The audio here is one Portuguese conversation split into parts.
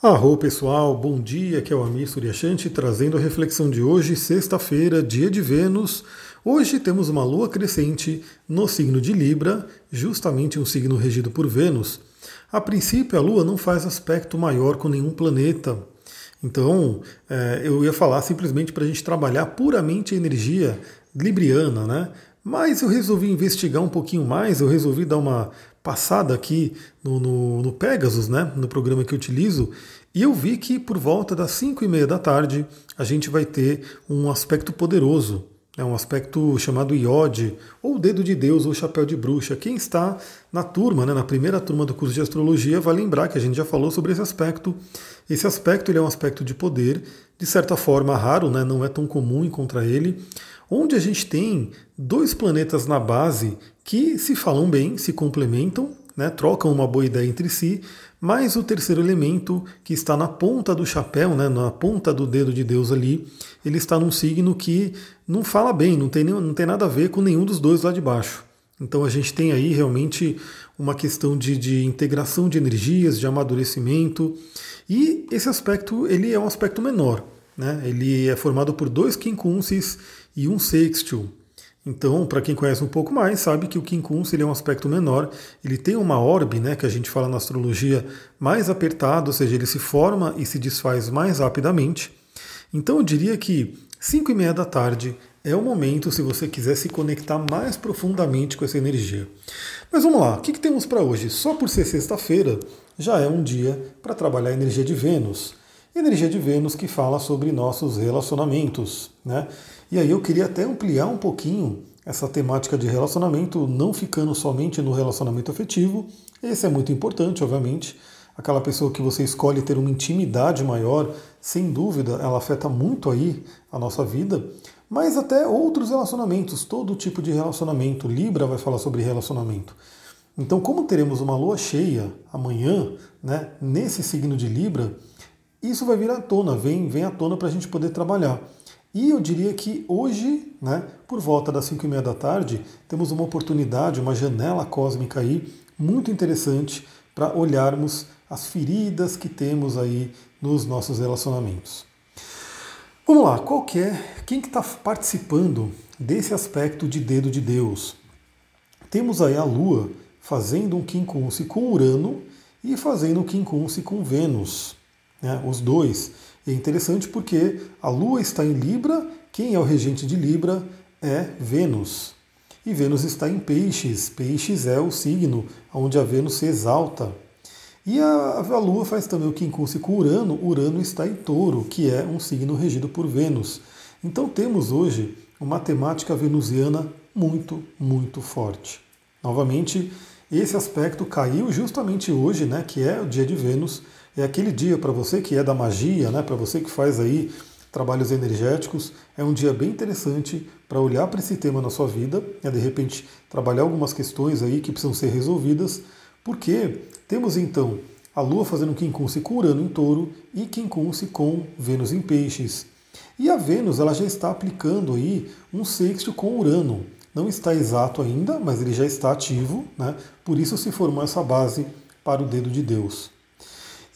Arro pessoal, bom dia, aqui é o Amir Suryashanti trazendo a reflexão de hoje, sexta-feira, dia de Vênus. Hoje temos uma lua crescente no signo de Libra, justamente um signo regido por Vênus. A princípio, a lua não faz aspecto maior com nenhum planeta. Então, é, eu ia falar simplesmente para a gente trabalhar puramente a energia libriana, né? Mas eu resolvi investigar um pouquinho mais, eu resolvi dar uma passada aqui no, no, no, Pegasus, né, no programa que eu utilizo, e eu vi que por volta das 5 e meia da tarde a gente vai ter um aspecto poderoso, é um aspecto chamado Iode, ou Dedo de Deus, ou Chapéu de Bruxa. Quem está na turma, né, na primeira turma do curso de astrologia, vai lembrar que a gente já falou sobre esse aspecto. Esse aspecto ele é um aspecto de poder, de certa forma raro, né, não é tão comum encontrar ele, onde a gente tem dois planetas na base que se falam bem, se complementam, né, trocam uma boa ideia entre si, mas o terceiro elemento, que está na ponta do chapéu, né, na ponta do dedo de Deus ali, ele está num signo que não fala bem, não tem, não tem nada a ver com nenhum dos dois lá de baixo. Então a gente tem aí realmente uma questão de, de integração de energias, de amadurecimento, e esse aspecto ele é um aspecto menor. Né? Ele é formado por dois quincunces e um sextil. Então, para quem conhece um pouco mais, sabe que o quincunce ele é um aspecto menor, ele tem uma orbe, né, que a gente fala na astrologia, mais apertada, ou seja, ele se forma e se desfaz mais rapidamente. Então eu diria que 5 e meia da tarde é o momento se você quiser se conectar mais profundamente com essa energia. Mas vamos lá, o que, que temos para hoje? Só por ser sexta-feira já é um dia para trabalhar a energia de Vênus. Energia de Vênus que fala sobre nossos relacionamentos. Né? E aí eu queria até ampliar um pouquinho essa temática de relacionamento, não ficando somente no relacionamento afetivo. Esse é muito importante, obviamente. Aquela pessoa que você escolhe ter uma intimidade maior, sem dúvida, ela afeta muito aí a nossa vida. Mas até outros relacionamentos, todo tipo de relacionamento. Libra vai falar sobre relacionamento. Então, como teremos uma lua cheia amanhã, né, nesse signo de Libra, isso vai vir à tona, vem, vem à tona para a gente poder trabalhar. E eu diria que hoje, né, por volta das 5 e meia da tarde, temos uma oportunidade, uma janela cósmica aí muito interessante para olharmos as feridas que temos aí nos nossos relacionamentos. Vamos lá, qual que é, quem que está participando desse aspecto de dedo de Deus? Temos aí a Lua fazendo um quincunce com Urano e fazendo um quincunce com Vênus, né, os dois. É interessante porque a Lua está em Libra, quem é o regente de Libra é Vênus. E Vênus está em Peixes. Peixes é o signo onde a Vênus se exalta. E a, a Lua faz também o quincunce com Urano. Urano está em Touro, que é um signo regido por Vênus. Então temos hoje uma temática venusiana muito, muito forte. Novamente, esse aspecto caiu justamente hoje, né, que é o dia de Vênus, é aquele dia para você que é da magia, né, para você que faz aí trabalhos energéticos, é um dia bem interessante para olhar para esse tema na sua vida, é de repente trabalhar algumas questões aí que precisam ser resolvidas, porque temos então a Lua fazendo quincunce com Urano em touro e quincunce com Vênus em peixes. E a Vênus ela já está aplicando aí um sexto com Urano. Não está exato ainda, mas ele já está ativo, né? por isso se formou essa base para o dedo de Deus.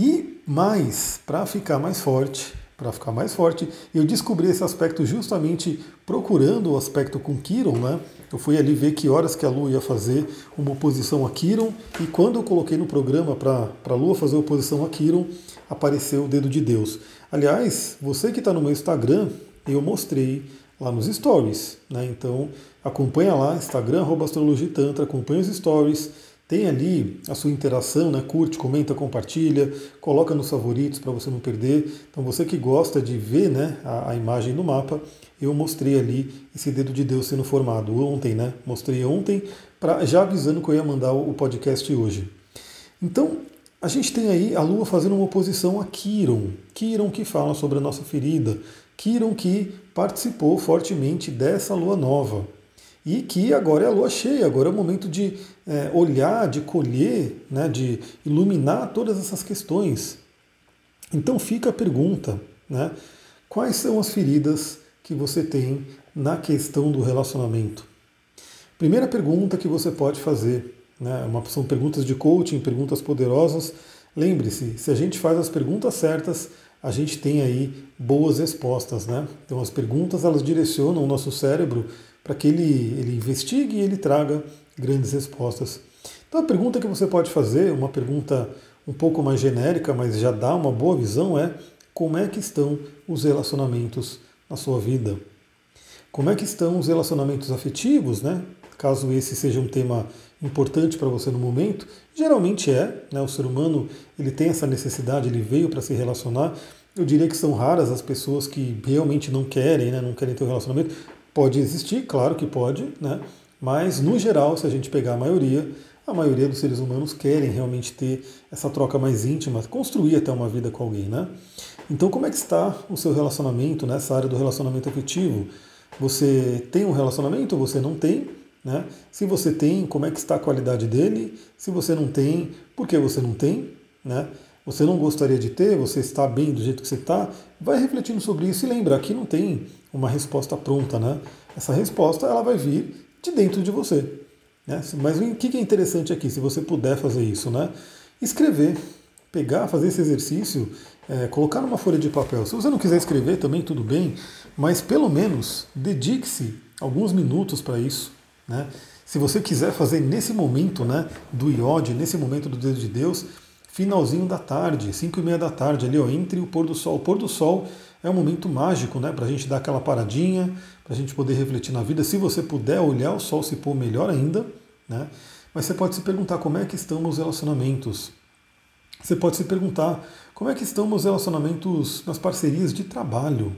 E mais, para ficar mais forte, para ficar mais forte, eu descobri esse aspecto justamente procurando o aspecto com Quiron, né? Eu fui ali ver que horas que a Lua ia fazer uma oposição a Quiron, e quando eu coloquei no programa para a Lua fazer oposição a Quiron, apareceu o dedo de Deus. Aliás, você que está no meu Instagram, eu mostrei lá nos stories, né? Então acompanha lá, Instagram, astrologitantra, acompanha os stories tem ali a sua interação, né? curte, comenta, compartilha, coloca nos favoritos para você não perder. Então você que gosta de ver né, a, a, imagem no mapa, eu mostrei ali esse dedo de Deus sendo formado ontem, né? Mostrei ontem, pra, já avisando que eu ia mandar o, o podcast hoje. Então, a gente tem aí a Lua fazendo uma oposição a Quiron. Quiron que fala sobre a nossa ferida. Quiron que participou fortemente dessa Lua nova e que agora é a lua cheia, agora é o momento de é, olhar, de colher, né, de iluminar todas essas questões. Então fica a pergunta, né, quais são as feridas que você tem na questão do relacionamento? Primeira pergunta que você pode fazer, né, uma, são perguntas de coaching, perguntas poderosas, Lembre-se, se a gente faz as perguntas certas, a gente tem aí boas respostas, né? Então as perguntas elas direcionam o nosso cérebro para que ele, ele investigue e ele traga grandes respostas. Então a pergunta que você pode fazer, uma pergunta um pouco mais genérica, mas já dá uma boa visão, é como é que estão os relacionamentos na sua vida? Como é que estão os relacionamentos afetivos, né? Caso esse seja um tema importante para você no momento, geralmente é, né? O ser humano ele tem essa necessidade, ele veio para se relacionar. Eu diria que são raras as pessoas que realmente não querem, né? Não querem ter um relacionamento. Pode existir, claro que pode, né? Mas no geral, se a gente pegar a maioria, a maioria dos seres humanos querem realmente ter essa troca mais íntima, construir até uma vida com alguém, né? Então, como é que está o seu relacionamento nessa área do relacionamento afetivo? Você tem um relacionamento ou você não tem? Né? Se você tem, como é que está a qualidade dele? Se você não tem, por que você não tem? Né? Você não gostaria de ter, você está bem do jeito que você está? Vai refletindo sobre isso e lembra, aqui não tem uma resposta pronta. Né? Essa resposta ela vai vir de dentro de você. Né? Mas o que é interessante aqui, se você puder fazer isso? Né? Escrever, pegar, fazer esse exercício, é, colocar numa folha de papel. Se você não quiser escrever também, tudo bem, mas pelo menos dedique-se alguns minutos para isso. Né? Se você quiser fazer nesse momento né, do iode, nesse momento do dedo de Deus, finalzinho da tarde, 5 e meia da tarde, ali ó, entre o pôr do sol. O pôr do sol é um momento mágico né, para a gente dar aquela paradinha, para a gente poder refletir na vida. Se você puder olhar o sol se pôr, melhor ainda. Né? Mas você pode se perguntar como é que estão os relacionamentos. Você pode se perguntar como é que estão os relacionamentos nas parcerias de trabalho.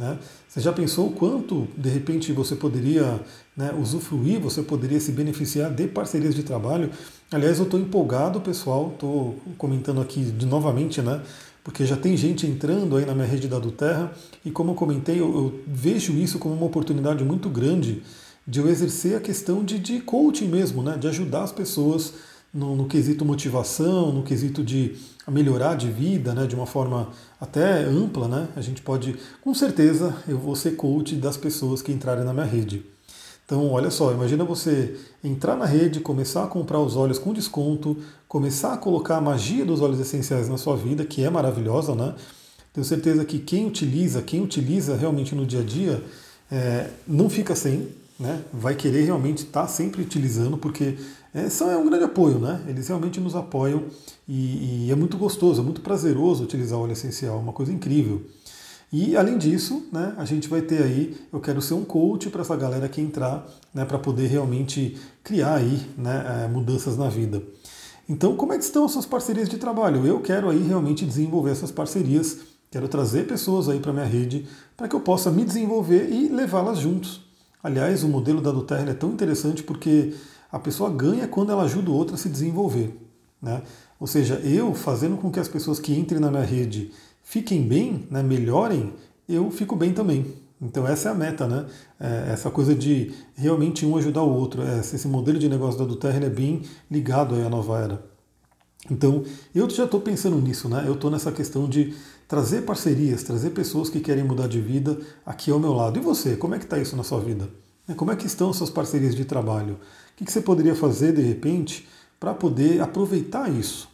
Né? Você já pensou o quanto, de repente, você poderia né, usufruir, você poderia se beneficiar de parcerias de trabalho? Aliás, eu estou empolgado, pessoal, estou comentando aqui de novamente, né? Porque já tem gente entrando aí na minha rede da do Terra e como eu comentei, eu, eu vejo isso como uma oportunidade muito grande de eu exercer a questão de, de coaching mesmo, né? De ajudar as pessoas no, no, quesito motivação, no quesito de melhorar de vida, né, de uma forma até ampla, né, a gente pode, com certeza, eu vou ser coach das pessoas que entrarem na minha rede. Então, olha só, imagina você entrar na rede, começar a comprar os óleos com desconto, começar a colocar a magia dos óleos essenciais na sua vida, que é maravilhosa, né? Tenho certeza que quem utiliza, quem utiliza realmente no dia a dia, é, não fica sem, né? Vai querer realmente estar tá sempre utilizando, porque é, são, é um grande apoio, né? Eles realmente nos apoiam e, e, é muito gostoso, é muito prazeroso utilizar óleo essencial, é uma coisa incrível. E além disso, né, a gente vai ter aí, eu quero ser um coach para essa galera que entrar, né, para poder realmente criar aí né, é, mudanças na vida. Então, como é que estão as suas parcerias de trabalho? Eu quero aí realmente desenvolver essas parcerias, quero trazer pessoas aí para minha rede para que eu possa me desenvolver e levá-las juntos. Aliás, o modelo da Duterra é tão interessante porque a pessoa ganha quando ela ajuda o outro a se desenvolver. Né? Ou seja, eu fazendo com que as pessoas que entrem na minha rede fiquem bem, né, melhorem, eu fico bem também. Então essa é a meta, né? É essa coisa de realmente um ajudar o outro. É, esse modelo de negócio da Duterra é bem ligado à nova era. Então eu já estou pensando nisso, né? Eu estou nessa questão de trazer parcerias, trazer pessoas que querem mudar de vida aqui ao meu lado. E você, como é que está isso na sua vida? Como é que estão suas parcerias de trabalho? O que você poderia fazer de repente para poder aproveitar isso?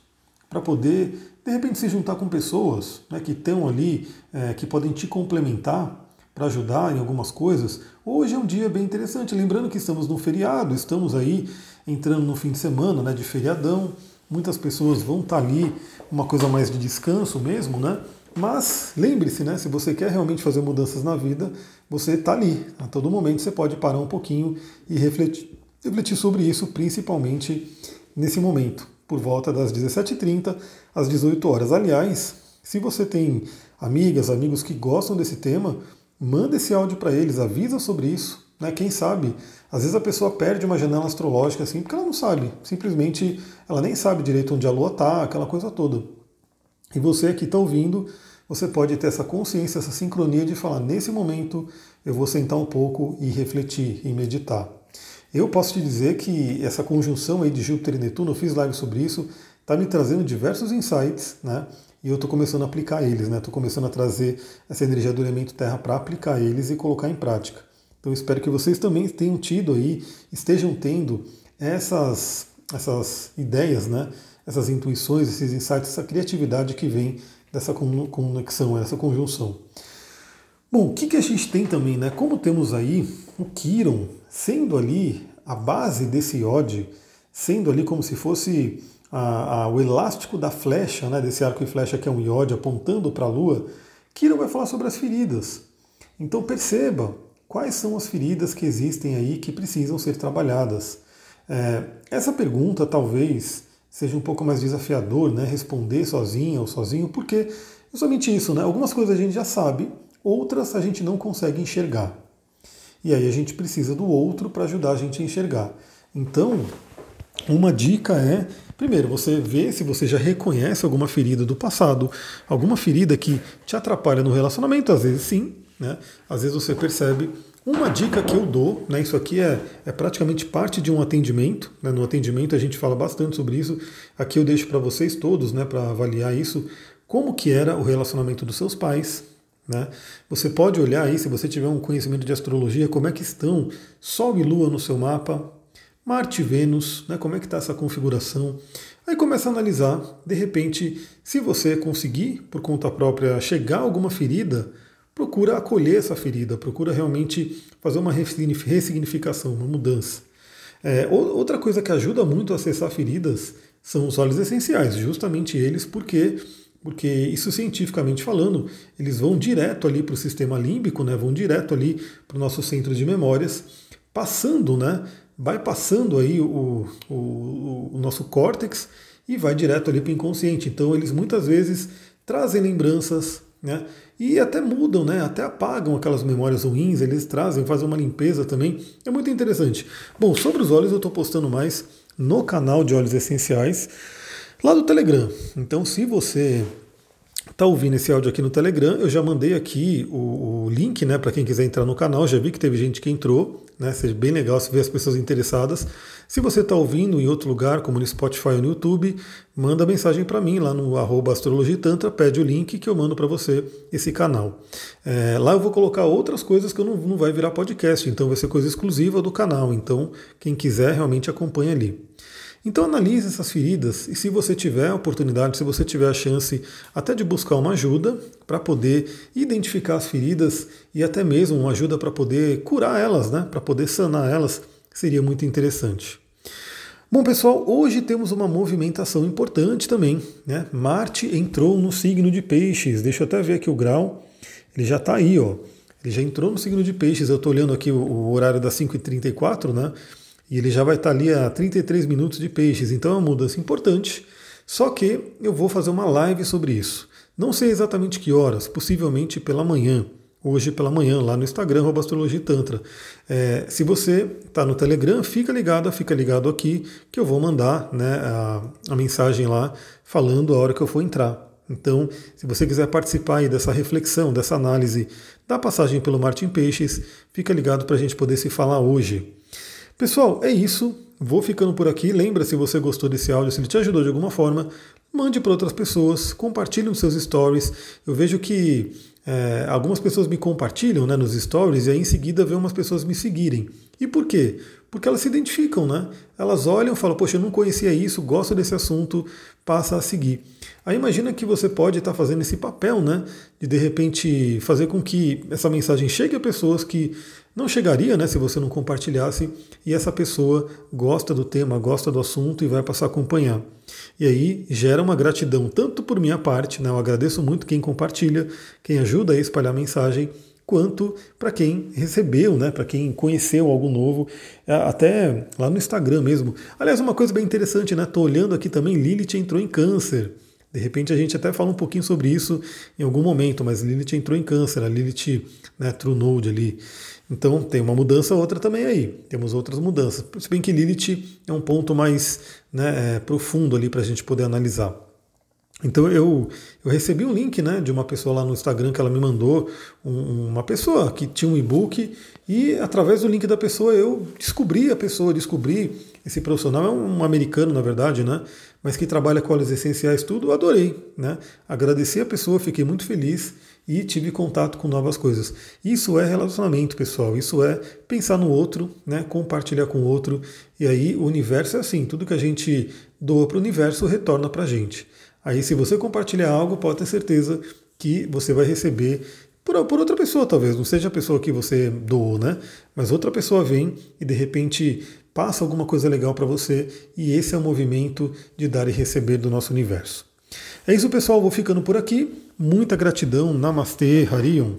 Para poder, de repente, se juntar com pessoas né, que estão ali, é, que podem te complementar para ajudar em algumas coisas. Hoje é um dia bem interessante. Lembrando que estamos no feriado, estamos aí entrando no fim de semana né, de feriadão. Muitas pessoas vão estar tá ali, uma coisa mais de descanso mesmo, né? Mas lembre-se, né? Se você quer realmente fazer mudanças na vida, você está ali. A todo momento você pode parar um pouquinho e refletir, refletir sobre isso, principalmente nesse momento, por volta das 17h30 às 18 horas. Aliás, se você tem amigas, amigos que gostam desse tema, manda esse áudio para eles, avisa sobre isso. Né? Quem sabe, às vezes a pessoa perde uma janela astrológica assim, porque ela não sabe. Simplesmente ela nem sabe direito onde a lua está, aquela coisa toda. E você que está ouvindo, você pode ter essa consciência, essa sincronia de falar: nesse momento eu vou sentar um pouco e refletir e meditar. Eu posso te dizer que essa conjunção aí de Júpiter e Netuno, eu fiz live sobre isso, está me trazendo diversos insights, né? E eu estou começando a aplicar eles, né? Estou começando a trazer essa energia do elemento Terra para aplicar eles e colocar em prática. Então espero que vocês também tenham tido aí, estejam tendo essas, essas ideias, né? essas intuições, esses insights, essa criatividade que vem dessa conexão, essa conjunção. Bom, o que, que a gente tem também, né? Como temos aí o Kiron sendo ali a base desse iode, sendo ali como se fosse a, a, o elástico da flecha, né, desse arco e flecha que é um iode apontando para a Lua, Kiron vai falar sobre as feridas. Então perceba quais são as feridas que existem aí que precisam ser trabalhadas. É, essa pergunta talvez seja um pouco mais desafiador, né, responder sozinha ou sozinho, porque é somente isso, né? Algumas coisas a gente já sabe, outras a gente não consegue enxergar. E aí a gente precisa do outro para ajudar a gente a enxergar. Então, uma dica é, primeiro, você vê se você já reconhece alguma ferida do passado, alguma ferida que te atrapalha no relacionamento, às vezes sim, né? Às vezes você percebe. Uma dica que eu dou, né, isso aqui é, é praticamente parte de um atendimento. Né, no atendimento a gente fala bastante sobre isso. Aqui eu deixo para vocês todos, né, para avaliar isso, como que era o relacionamento dos seus pais, né? Você pode olhar aí, se você tiver um conhecimento de astrologia, como é que estão Sol e Lua no seu mapa, Marte e Vênus, né? como é que está essa configuração. Aí começa a analisar, de repente, se você conseguir, por conta própria, chegar a alguma ferida, procura acolher essa ferida, procura realmente fazer uma ressignificação, uma mudança. É, outra coisa que ajuda muito a acessar feridas são os óleos essenciais, justamente eles, porque porque isso cientificamente falando, eles vão direto ali para o sistema límbico, né, vão direto ali para o nosso centro de memórias, passando, né, vai passando aí o, o, o nosso córtex e vai direto ali para o inconsciente. Então eles muitas vezes trazem lembranças, né, e até mudam, né, até apagam aquelas memórias ruins, eles trazem, fazem uma limpeza também, é muito interessante. Bom, sobre os óleos eu estou postando mais no canal de óleos essenciais, lá do Telegram. Então, se você está ouvindo esse áudio aqui no Telegram, eu já mandei aqui o, o link né, para quem quiser entrar no canal. Já vi que teve gente que entrou, né? Seja bem legal se ver as pessoas interessadas. Se você está ouvindo em outro lugar, como no Spotify ou no YouTube, manda mensagem para mim lá no arroba astrologitantra, pede o link que eu mando para você esse canal. É, lá eu vou colocar outras coisas que eu não, não vai virar podcast, então vai ser coisa exclusiva do canal. Então, quem quiser realmente acompanha ali. Então analise essas feridas e se você tiver a oportunidade, se você tiver a chance até de buscar uma ajuda para poder identificar as feridas e até mesmo uma ajuda para poder curar elas, né? para poder sanar elas, seria muito interessante. Bom, pessoal, hoje temos uma movimentação importante também. Né? Marte entrou no signo de Peixes. Deixa eu até ver aqui o grau. Ele já está aí, ó. Ele já entrou no signo de Peixes. Eu estou olhando aqui o, horário das 5h34, né? E ele já vai estar ali a 33 minutos de peixes, então é uma mudança importante. Só que eu vou fazer uma live sobre isso. Não sei exatamente que horas, possivelmente pela manhã, hoje pela manhã, lá no Instagram, Astrologia Tantra. É, se você está no Telegram, fica ligado, fica ligado aqui, que eu vou mandar né, a, a, mensagem lá falando a hora que eu for entrar. Então, se você quiser participar aí dessa reflexão, dessa análise da passagem pelo Martin Peixes, fica ligado para a gente poder se falar hoje. Pessoal, é isso. Vou ficando por aqui. Lembra, se você gostou desse áudio, se ele te ajudou de alguma forma, mande para outras pessoas, compartilhe nos seus stories. Eu vejo que é, algumas pessoas me compartilham né, nos stories e aí em seguida vê umas pessoas me seguirem. E por quê? Porque elas se identificam, né? Elas olham e falam, poxa, eu não conhecia isso, gosto desse assunto, passa a seguir. Aí imagina que você pode estar fazendo esse papel, né? De de repente fazer com que essa mensagem chegue a pessoas que não chegaria né, se você não compartilhasse, e essa pessoa gosta do tema, gosta do assunto e vai passar a acompanhar. E aí gera uma gratidão tanto por minha parte, né, eu agradeço muito quem compartilha, quem ajuda a espalhar a mensagem, quanto para quem recebeu, né, para quem conheceu algo novo, é, até lá no Instagram mesmo. Aliás, uma coisa bem interessante, né? Tô olhando aqui também, Lilith entrou em câncer. De repente a gente até fala um pouquinho sobre isso em algum momento, mas Lilith entrou em câncer, a Lilith, né, True Node ali. Então tem uma mudança, outra também aí. Temos outras mudanças. Se bem que Lilith é um ponto mais né, é, profundo ali para a gente poder analisar. Então eu, eu recebi um link né, de uma pessoa lá no Instagram que ela me mandou, um, uma pessoa que tinha um e-book, e através do link da pessoa eu descobri a pessoa, descobri esse profissional, é um americano na verdade, né? Mas que trabalha com óleos essenciais, tudo, adorei. Né? Agradeci a pessoa, fiquei muito feliz e tive contato com novas coisas. Isso é relacionamento, pessoal. Isso é pensar no outro, né? compartilhar com o outro. E aí o universo é assim: tudo que a gente doa para o universo retorna para a gente. Aí, se você compartilhar algo, pode ter certeza que você vai receber por, por, outra pessoa, talvez. Não seja a pessoa que você doou, né? Mas outra pessoa vem e de repente passa alguma coisa legal para você. E esse é o movimento de dar e receber do nosso universo. É isso, pessoal. Vou ficando por aqui. Muita gratidão. Namastê, Harion.